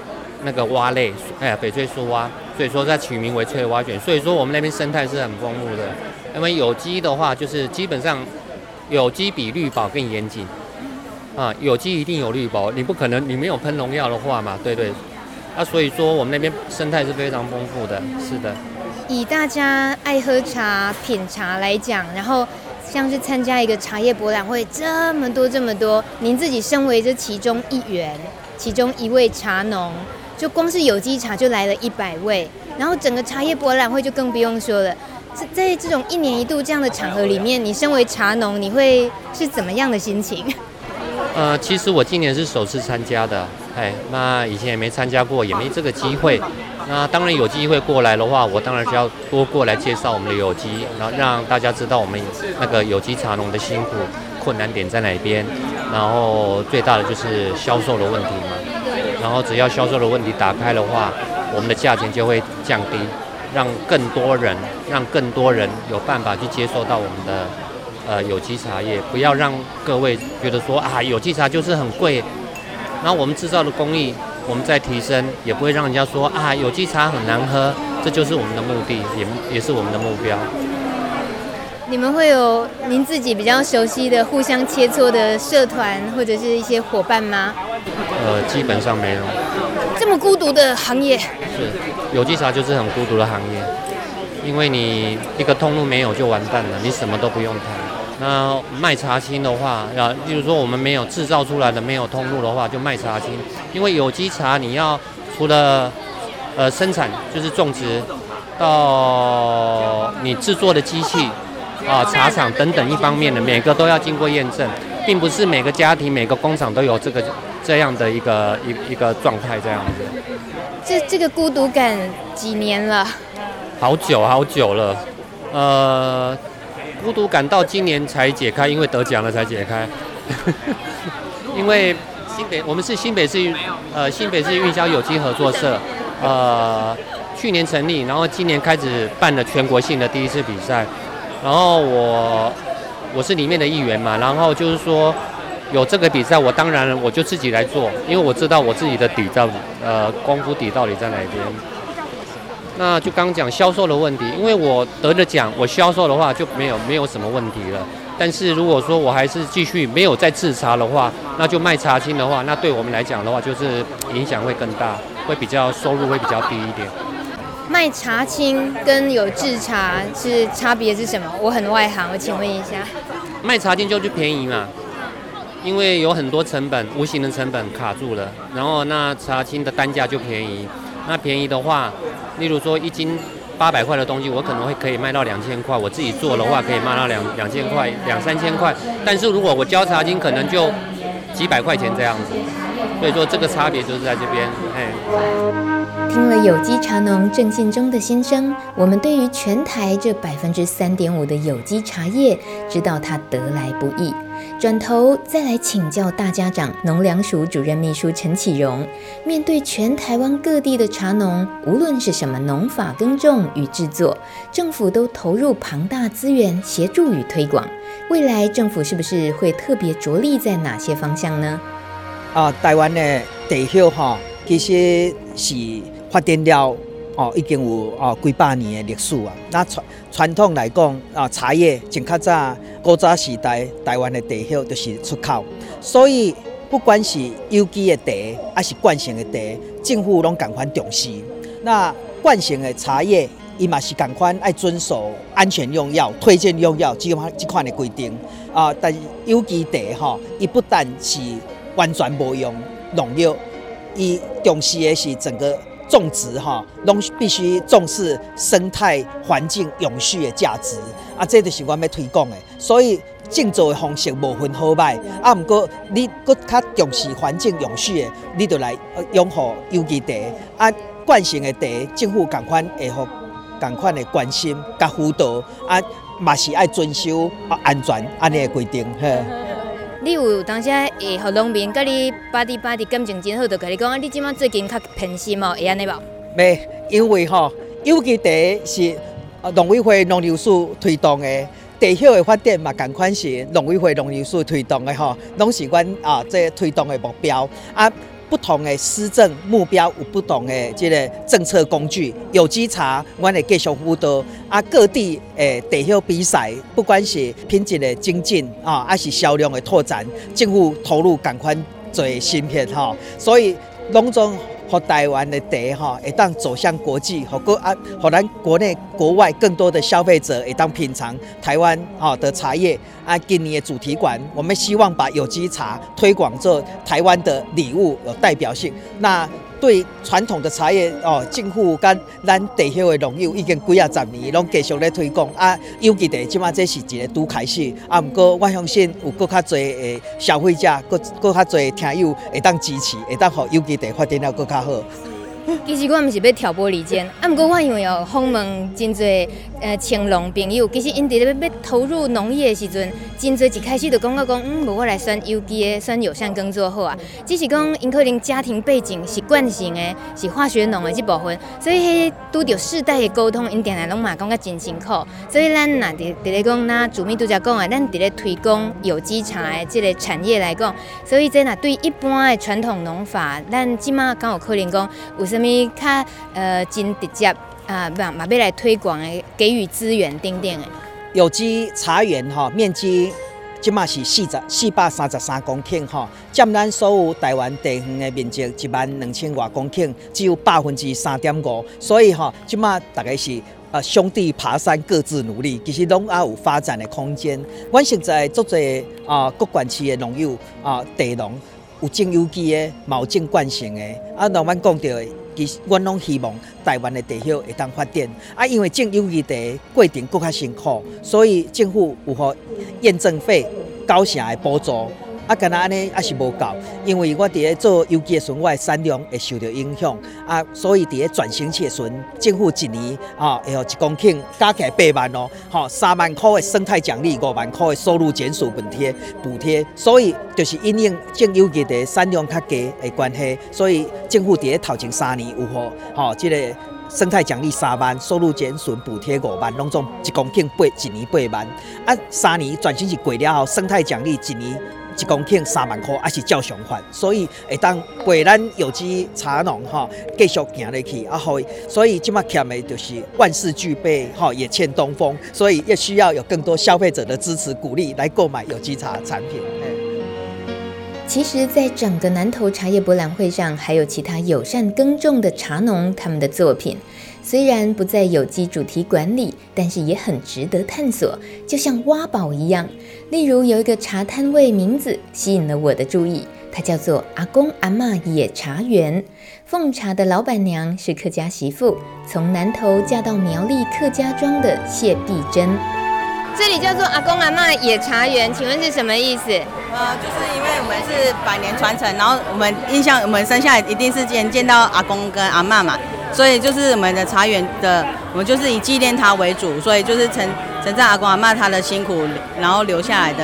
H: 那个蛙类，哎呀，翡翠树蛙，所以说在取名为翠蛙选。所以说我们那边生态是很丰富的。因为有机的话，就是基本上有机比绿保更严谨啊，有机一定有绿保，你不可能你没有喷农药的话嘛，对对。啊，所以说我们那边生态是非常丰富的，是的。
D: 以大家爱喝茶、品茶来讲，然后像是参加一个茶叶博览会，这么多这么多，您自己身为这其中一员，其中一位茶农，就光是有机茶就来了一百位，然后整个茶叶博览会就更不用说了。在在这种一年一度这样的场合里面，你身为茶农，你会是怎么样的心情？
H: 呃，其实我今年是首次参加的，哎，那以前也没参加过，也没这个机会。那当然有机会过来的话，我当然是要多过来介绍我们的有机，然后让大家知道我们那个有机茶农的辛苦、困难点在哪边。然后最大的就是销售的问题嘛。然后只要销售的问题打开的话，我们的价钱就会降低，让更多人、让更多人有办法去接受到我们的呃有机茶叶。不要让各位觉得说啊，有机茶就是很贵。那我们制造的工艺。我们在提升，也不会让人家说啊，有机茶很难喝，这就是我们的目的，也也是我们的目标。
D: 你们会有您自己比较熟悉的互相切磋的社团或者是一些伙伴吗？
H: 呃，基本上没有。
D: 这么孤独的行业？
H: 是，有机茶就是很孤独的行业，因为你一个通路没有就完蛋了，你什么都不用谈。那卖茶青的话，要例如说我们没有制造出来的，没有通路的话，就卖茶青。因为有机茶你要除了呃生产，就是种植，到你制作的机器啊、茶厂等等一方面的，每个都要经过验证，并不是每个家庭、每个工厂都有这个这样的一个一一个状态这样子。
D: 这这个孤独感几年了？
H: 好久好久了，呃。孤独感到今年才解开，因为得奖了才解开。因为新北，我们是新北市呃新北市运销有机合作社，呃去年成立，然后今年开始办了全国性的第一次比赛，然后我我是里面的一员嘛，然后就是说有这个比赛，我当然我就自己来做，因为我知道我自己的底到底呃功夫底到底在哪边。那就刚讲销售的问题，因为我得了奖，我销售的话就没有没有什么问题了。但是如果说我还是继续没有再制茶的话，那就卖茶青的话，那对我们来讲的话，就是影响会更大，会比较收入会比较低一点。
D: 卖茶青跟有制茶是差别是什么？我很外行，我请问一下。
H: 卖茶青就是便宜嘛，因为有很多成本，无形的成本卡住了，然后那茶青的单价就便宜。那便宜的话。例如说一斤八百块的东西，我可能会可以卖到两千块。我自己做的话，可以卖到两两千块、两三千块。但是如果我交茶金，可能就几百块钱这样子。所以说这个差别就是在这边。哎，
A: 听了有机茶农郑信忠的心声，我们对于全台这百分之三点五的有机茶叶，知道它得来不易。转头再来请教大家长农粮署主任秘书陈启荣，面对全台湾各地的茶农，无论是什么农法耕种与制作，政府都投入庞大资源协助与推广。未来政府是不是会特别着力在哪些方向呢？
B: 啊，台湾的地叶哈，其实是发展了哦，已经有哦几百年的历史啊。那传传统来讲啊，茶叶真较早古早时代，台湾的地叶就是出口，所以不管是有机的茶还是惯性的茶，政府拢共款重视。那惯性的茶叶，伊嘛是共款爱遵守安全用药、推荐用药这款这款的规定啊。但有机茶哈，伊不但是完全无用农药，伊重视的是整个种植哈，拢必须重视生态环境永续的价值啊，这就是我们要推广的。所以种植的方式无分好歹啊，毋过你搁较重视环境永续的，你就来拥护有机茶啊，惯性的茶，政府共款会互共款的关心甲辅导啊，嘛是爱遵守啊安全安尼的规定呵。
D: 你有当时会和农民甲你巴滴巴滴感情真好，就甲你讲啊，你即马最近较偏心哦，会安尼无？
B: 没，因为吼有机茶是农委会农留署推动的，茶叶的发展嘛，共款是农委会农留署推动的吼，拢是阮啊这推动的目标啊。不同的施政目标有不同的这个政策工具，有机茶，我们继续辅导啊，各地诶地叶比赛，不管是品质的精进啊，还是销量的拓展，政府投入赶快做芯片哈，所以拢总。和台湾的茶哈，会当走向国际，和国啊，和咱国内国外更多的消费者会当品尝台湾哈的茶叶啊。今年的主题馆，我们希望把有机茶推广做台湾的礼物，有代表性。那。对传统的茶叶哦，政府跟咱地叶的农友已经几啊十年，拢继续咧推广啊。有机茶即马这是一个拄开始啊，毋过我相信有更较侪诶消费者，更更较侪听友会当支持，会当互有机茶发展了更较好。
D: 其实我毋是要挑拨离间，啊，毋过我因为有访问真济呃青农朋友，其实因伫咧要投入农业的时阵，真济一开始就讲到讲，嗯，无我来选有机的，选友善耕作好啊。只是讲因可能家庭背景是惯性的，是化学农的这部分，所以迄拄着世代的沟通，因定来拢嘛感觉真辛苦。所以咱若伫伫咧讲，那主秘拄则讲的，咱伫咧推广有机茶的这个产业来讲，所以这若对一般的传统农法，咱即马刚有可能讲有。什么较呃真直接啊，嘛嘛要来推广诶，给予资源等等诶。
B: 有机茶园哈，面积即马是四十四百三十三公顷吼，占咱所有台湾地方诶面积一万两千外公顷，只有百分之三点五。所以吼，即马大概是啊兄弟爬山各自努力，其实拢也有发展的空间。阮现在做者啊各县市诶农友啊地农有种有机的，嘛有种惯性诶。啊，老板讲到。其实，阮拢希望台湾的地叶会当发展啊，因为种有机茶过程更较辛苦，所以政府有互验证费、高成的补助。啊，干那安尼也是无够，因为我伫咧做有机的时，我的产量会受到影响啊，所以伫咧转型期的时阵，政府一年啊，会互一公顷加起来八万哦，吼三万块的生态奖励，五万块的收入减损补贴补贴，所以就是因应种有机的产量较低的关系，所以政府伫咧头前三年有互吼即个生态奖励三万，收入减损补贴五万，拢总一公顷八一年八万，啊三年转型是过了后，生态奖励一年。一公顷三万块，还是照常还，所以会当陪咱有机茶农哈继续行下去啊！好，所以今麦欠的就是万事俱备哈，也欠东风，所以也需要有更多消费者的支持鼓励来购买有机茶产品。
A: 其实，在整个南投茶叶博览会上，还有其他友善耕种的茶农他们的作品。虽然不在有机主题馆里，但是也很值得探索，就像挖宝一样。例如有一个茶摊位，名字吸引了我的注意，它叫做“阿公阿嬷野茶园”。奉茶的老板娘是客家媳妇，从南投嫁到苗栗客家庄的谢碧珍。
D: 这里叫做阿公阿嬷野茶园，请问是什么意思？
I: 呃，就是因为我们是百年传承，然后我们印象我们生下来一定是先见到阿公跟阿嬷嘛，所以就是我们的茶园的，我们就是以纪念他为主，所以就是承承载阿公阿嬷他的辛苦，然后留下来的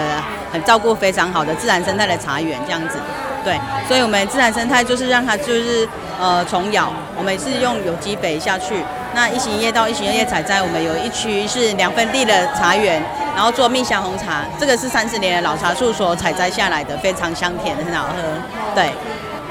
I: 很照顾非常好的自然生态的茶园这样子。对，所以我们自然生态就是让它就是呃虫咬，我们是用有机肥下去。那一行一业到一行二业采摘，我们有一区是两分地的茶园，然后做蜜香红茶，这个是三十年的老茶树所采摘下来的，非常香甜，很好喝。对，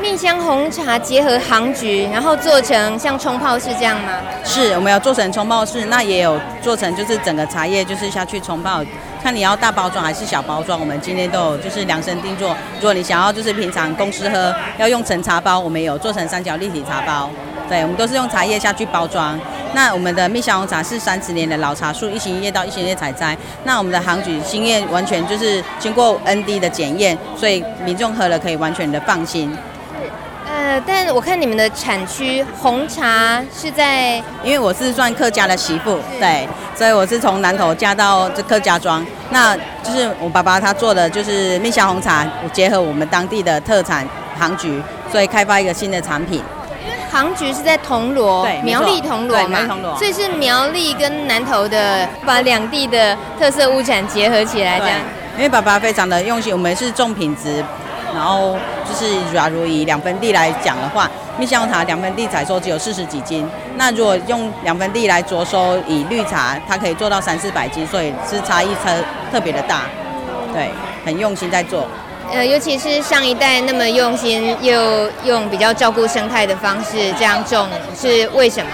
D: 蜜香红茶结合杭菊，然后做成像冲泡式这样吗？
I: 是，我们有做成冲泡式，那也有做成就是整个茶叶就是下去冲泡。看你要大包装还是小包装，我们今天都有就是量身定做。如果你想要就是平常公司喝要用成茶包，我们有做成三角立体茶包。对，我们都是用茶叶下去包装。那我们的蜜香红茶是三十年的老茶树，一行一业到一行一业采摘。那我们的杭菊新叶完全就是经过 ND 的检验，所以民众喝了可以完全的放心。
D: 呃，但我看你们的产区红茶是在，
I: 因为我是算客家的媳妇，对，所以我是从南头嫁到这客家庄，那就是我爸爸他做的就是蜜香红茶，结合我们当地的特产杭菊，所以开发一个新的产品。
D: 杭菊是在铜锣，
I: 对，
D: 苗栗铜锣嘛，所以是苗栗跟南投的，把两地的特色物产结合起来这样。
I: 因为爸爸非常的用心，我们是重品质。然后就是，假如以两分地来讲的话，蜜香红茶两分地采收只有四十几斤。那如果用两分地来着收，以绿茶，它可以做到三四百斤，所以是差异特特别的大。对，很用心在做。
D: 呃，尤其是上一代那么用心，又用比较照顾生态的方式这样种，是为什么？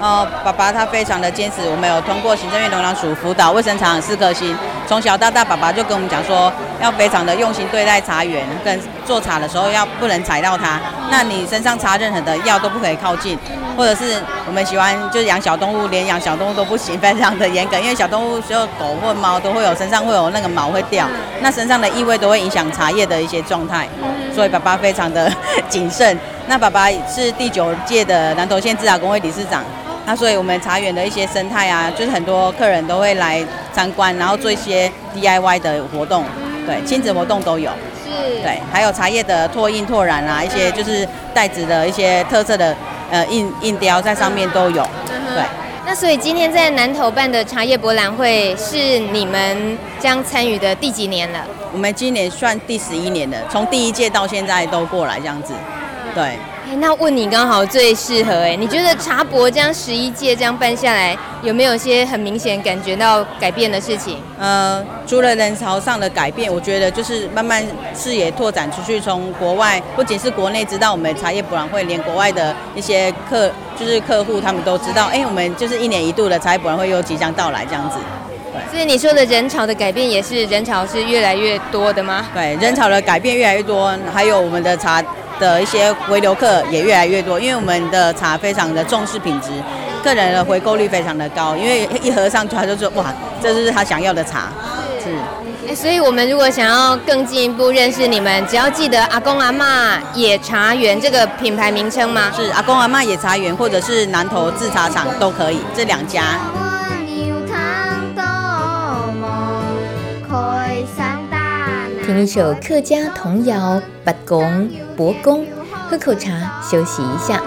I: 哦，爸爸他非常的坚持，我们有通过行政院农粮署辅导卫生茶四颗星。从小到大，爸爸就跟我们讲说，要非常的用心对待茶园，跟做茶的时候要不能踩到它。那你身上插任何的药都不可以靠近，或者是我们喜欢就是养小动物，连养小动物都不行，非常的严格，因为小动物所有狗或猫都会有身上会有那个毛会掉，那身上的异味都会影响茶叶的一些状态，所以爸爸非常的谨慎。那爸爸是第九届的南投县制茶工会理事长。那所以，我们茶园的一些生态啊，就是很多客人都会来参观，然后做一些 DIY 的活动，对，亲子活动都有，
D: 是，
I: 对，还有茶叶的拓印拓染啊，一些就是袋子的一些特色的呃印印雕在上面都有，对。
D: 那所以今天在南投办的茶叶博览会是你们将参与的第几年了？
I: 我们今年算第十一年了，从第一届到现在都过来这样子，对。
D: 那问你刚好最适合哎，你觉得茶博这样十一届这样办下来，有没有一些很明显感觉到改变的事情？
I: 呃，除了人潮上的改变，我觉得就是慢慢视野拓展出去，从国外不仅是国内知道我们茶叶博览会，连国外的一些客就是客户他们都知道，哎，我们就是一年一度的茶叶博览会又即将到来这样子。对，
D: 所以你说的人潮的改变也是人潮是越来越多的吗？
I: 对，人潮的改变越来越多，还有我们的茶。的一些回流客也越来越多，因为我们的茶非常的重视品质，客人的回购率非常的高，因为一喝上去他就说哇，这就是他想要的茶，是。
D: 哎，所以我们如果想要更进一步认识你们，只要记得阿公阿嬷野茶园这个品牌名称吗？
I: 是阿公阿嬷野茶园，或者是南投制茶厂都可以，这两家。
A: 听一首客家童谣《八公伯公》，喝口茶休息一下。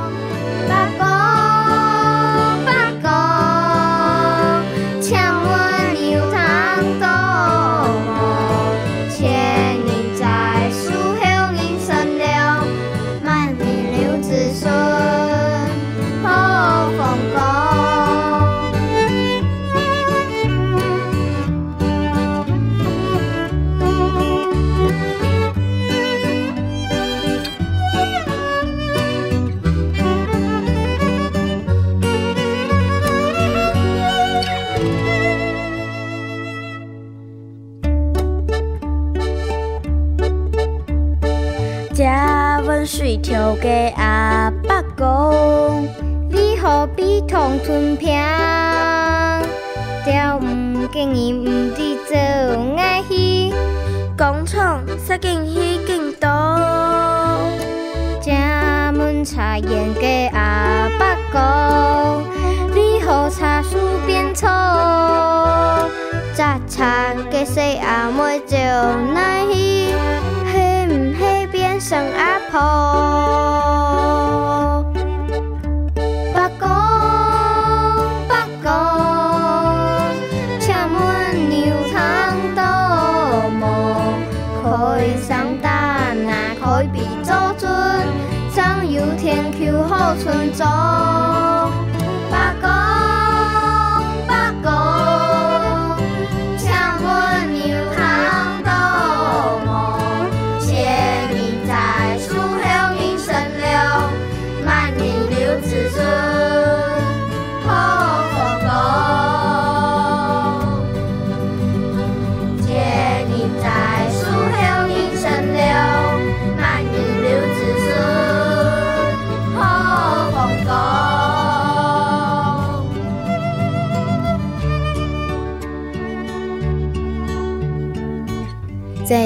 J: 公，你何茶树变错？茶嘅细阿妹就奈去，系唔系变成阿婆？不讲不讲，请问牛肠多么？开心大牙开鼻做准，总有天秋好春
A: 种。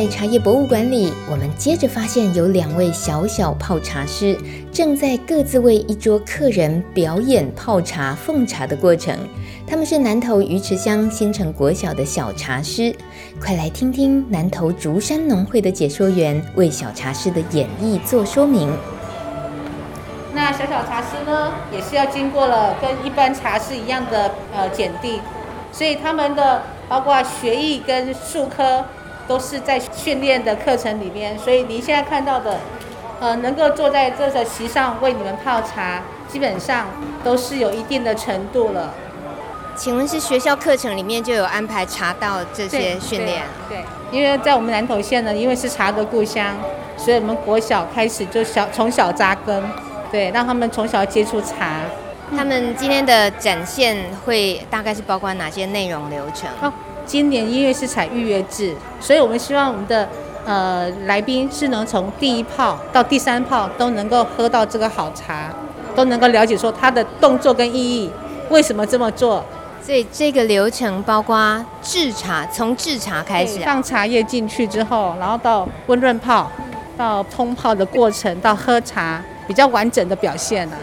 A: 茶叶博物馆里，我们接着发现有两位小小泡茶师正在各自为一桌客人表演泡茶、奉茶的过程。他们是南投鱼池乡新城国小的小茶师，快来听听南投竹山农会的解说员为小茶师的演绎做说明。
K: 那小小茶师呢，也是要经过了跟一般茶师一样的呃检定，所以他们的包括学艺跟术科。都是在训练的课程里面，所以您现在看到的，呃，能够坐在这个席上为你们泡茶，基本上都是有一定的程度了。
D: 请问是学校课程里面就有安排茶道这些训练？
K: 对，对，因为在我们南投县呢，因为是茶的故乡，所以我们国小开始就小从小扎根，对，让他们从小接触茶。
D: 他们今天的展现会大概是包括哪些内容流程？
K: 哦今年音乐是采预约制，所以我们希望我们的呃来宾是能从第一泡到第三泡都能够喝到这个好茶，都能够了解说它的动作跟意义，为什么这么做。
D: 所以这个流程包括制茶，从制茶开始，
K: 放茶叶进去之后，然后到温润泡，到冲泡的过程，到喝茶，比较完整的表现了。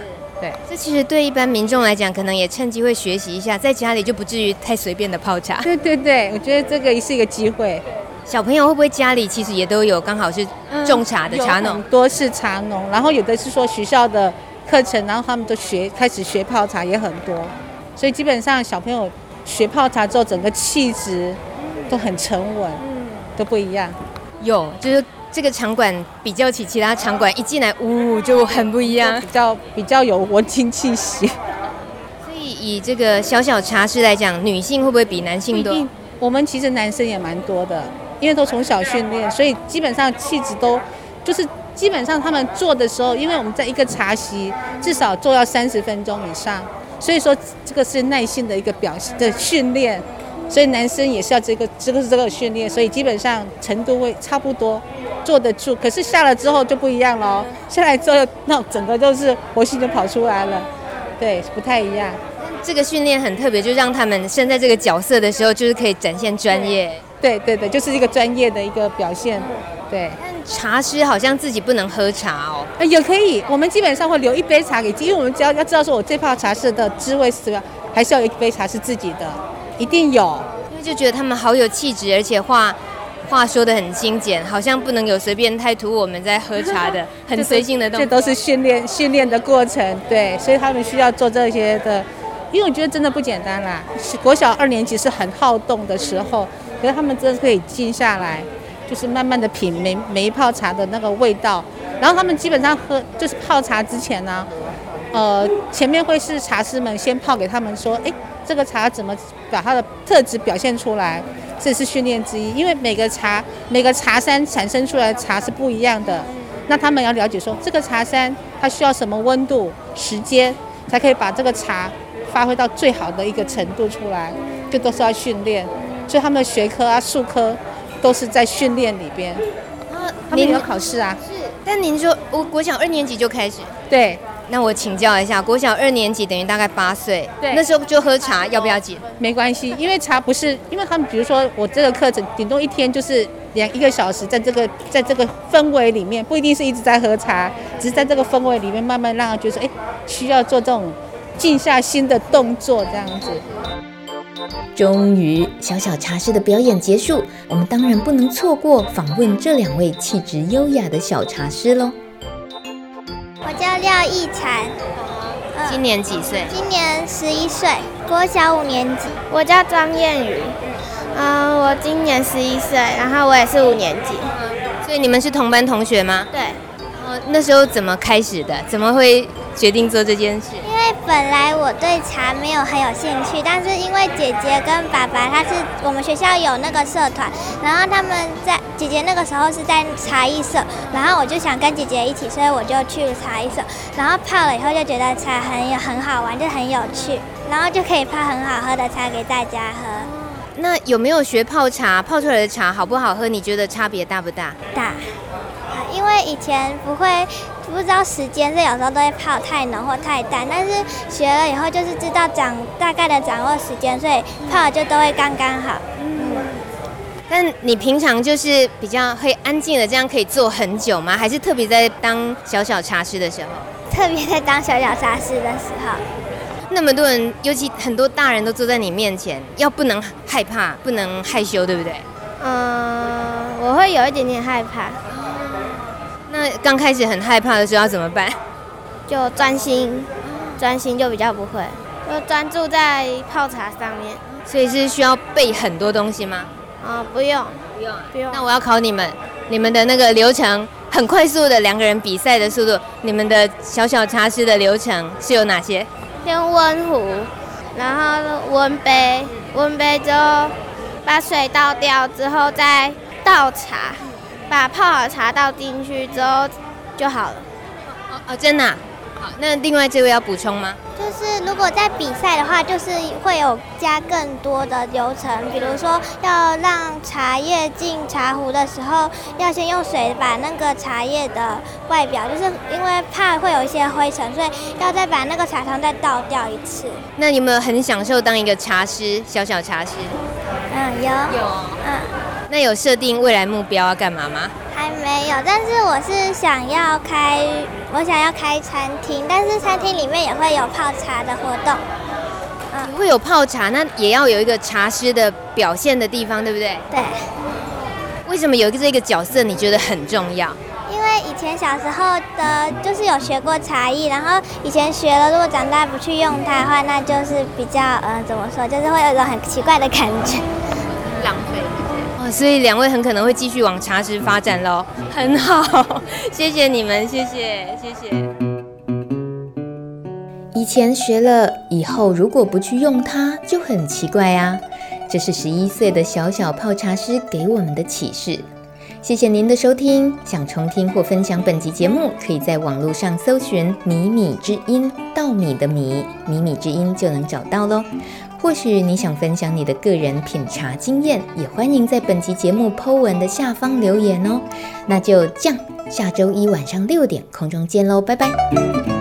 K: 对，
D: 这其实对一般民众来讲，可能也趁机会学习一下，在家里就不至于太随便的泡茶。
K: 对对对，我觉得这个也是一个机会。
D: 小朋友会不会家里其实也都有刚好是种茶的茶农？
K: 很多是茶农，然后有的是说学校的课程，然后他们都学开始学泡茶也很多，所以基本上小朋友学泡茶之后，整个气质都很沉稳，嗯都不一样。
D: 有就是。这个场馆比较起其他场馆，一进来，呜，就很不一样，
K: 比较比较有文青气息。
D: 所以以这个小小茶室来讲，女性会不会比男性多？
K: 我们其实男生也蛮多的，因为都从小训练，所以基本上气质都就是基本上他们做的时候，因为我们在一个茶席至少坐要三十分钟以上，所以说这个是耐性的一个表现的训练，所以男生也是要这个这个是这个训练，所以基本上程度会差不多。坐得住，可是下了之后就不一样了。下来之后，那整个就是活性就跑出来了，对，不太一样。
D: 这个训练很特别，就让他们身在这个角色的时候，就是可以展现专业。
K: 对对对，就是一个专业的一个表现。对。
D: 但茶师好像自己不能喝茶哦。
K: 也可以，我们基本上会留一杯茶给，因为我们只要要知道说我这泡茶是的滋味是什么，还是要有一杯茶是自己的，一定有。
D: 因为就觉得他们好有气质，而且话。话说的很精简，好像不能有随便太图我们在喝茶的 很随性的东西。
K: 这都是训练训练的过程，对，所以他们需要做这些的，因为我觉得真的不简单啦。国小二年级是很好动的时候，可是他们真的可以静下来，就是慢慢的品每每一泡茶的那个味道。然后他们基本上喝就是泡茶之前呢，呃，前面会是茶师们先泡给他们说，哎，这个茶怎么把它的特质表现出来。这是训练之一，因为每个茶、每个茶山产生出来的茶是不一样的，那他们要了解说，这个茶山它需要什么温度、时间，才可以把这个茶发挥到最好的一个程度出来，这都是要训练。所以他们的学科啊、术科都是在训练里边。啊，他们有考试啊？
D: 是。但您说，我国小二年级就开始？
K: 对。
D: 那我请教一下，国小二年级等于大概八岁，对，那时候就喝茶，要不要紧？
K: 没关系，因为茶不是，因为他们比如说我这个课程顶多一天就是两一个小时，在这个在这个氛围里面，不一定是一直在喝茶，只是在这个氛围里面慢慢让他觉得，哎，需要做这种静下心的动作这样子。
A: 终于，小小茶室的表演结束，我们当然不能错过访问这两位气质优雅的小茶师喽。
J: 我叫廖逸婵，
D: 今年几岁？
J: 今年十一岁，国小五年级。我叫张燕宇，嗯，我今年十一岁，然后我也是五年级。
D: 所以你们是同班同学吗？
J: 对。
D: 那时候怎么开始的？怎么会决定做这件事？
J: 因为本来我对茶没有很有兴趣，但是因为姐姐跟爸爸他是我们学校有那个社团，然后他们在姐姐那个时候是在茶艺社，然后我就想跟姐姐一起，所以我就去了茶艺社，然后泡了以后就觉得茶很有很好玩，就很有趣，然后就可以泡很好喝的茶给大家喝。
D: 那有没有学泡茶？泡出来的茶好不好喝？你觉得差别大不大？
J: 大。因为以前不会不知道时间，所以有时候都会泡太浓或太淡。但是学了以后，就是知道掌大概的掌握时间，所以泡就都会刚刚好。嗯。
D: 但你平常就是比较会安静的，这样可以坐很久吗？还是特别在当小小茶师的时候？
J: 特别在当小小茶师的时候。
D: 那么多人，尤其很多大人都坐在你面前，要不能害怕，不能害羞，对不对？
J: 嗯，我会有一点点害怕。
D: 那刚开始很害怕的时候要怎么办？
J: 就专心，专心就比较不会，就专注在泡茶上面。
D: 所以是需要背很多东西吗？
J: 啊、哦，不用，
D: 不用，不用。那我要考你们，你们的那个流程很快速的两个人比赛的速度，你们的小小茶师的流程是有哪些？
J: 先温壶，然后温杯，温杯之后把水倒掉之后再倒茶。把泡好茶倒进去之后就好了。
D: 哦哦，真的啊？好，那另外这位要补充吗？
J: 就是如果在比赛的话，就是会有加更多的流程，比如说要让茶叶进茶壶的时候，要先用水把那个茶叶的外表，就是因为怕会有一些灰尘，所以要再把那个茶汤再倒掉一次。
D: 那你有没有很享受当一个茶师，小小茶师？
J: 嗯，有。有。嗯。
D: 那有设定未来目标要干嘛吗？
J: 还没有，但是我是想要开，我想要开餐厅，但是餐厅里面也会有泡茶的活动。
D: 嗯，会有泡茶，那也要有一个茶师的表现的地方，对不对？
J: 对。
D: 为什么有一个这个角色你觉得很重要？
J: 因为以前小时候的，就是有学过茶艺，然后以前学了，如果长大不去用它的话，那就是比较，呃，怎么说，就是会有一种很奇怪的感觉，
D: 浪费。所以两位很可能会继续往茶室发展喽，很好，谢谢你们，谢谢，谢谢。
A: 以前学了，以后如果不去用它，就很奇怪啊。这是十一岁的小小泡茶师给我们的启示。谢谢您的收听，想重听或分享本集节目，可以在网络上搜寻“米米之音”，稻米的米，米米之音就能找到喽。或许你想分享你的个人品茶经验，也欢迎在本期节目 Po 文的下方留言哦。那就这样，下周一晚上六点空中见喽，拜拜。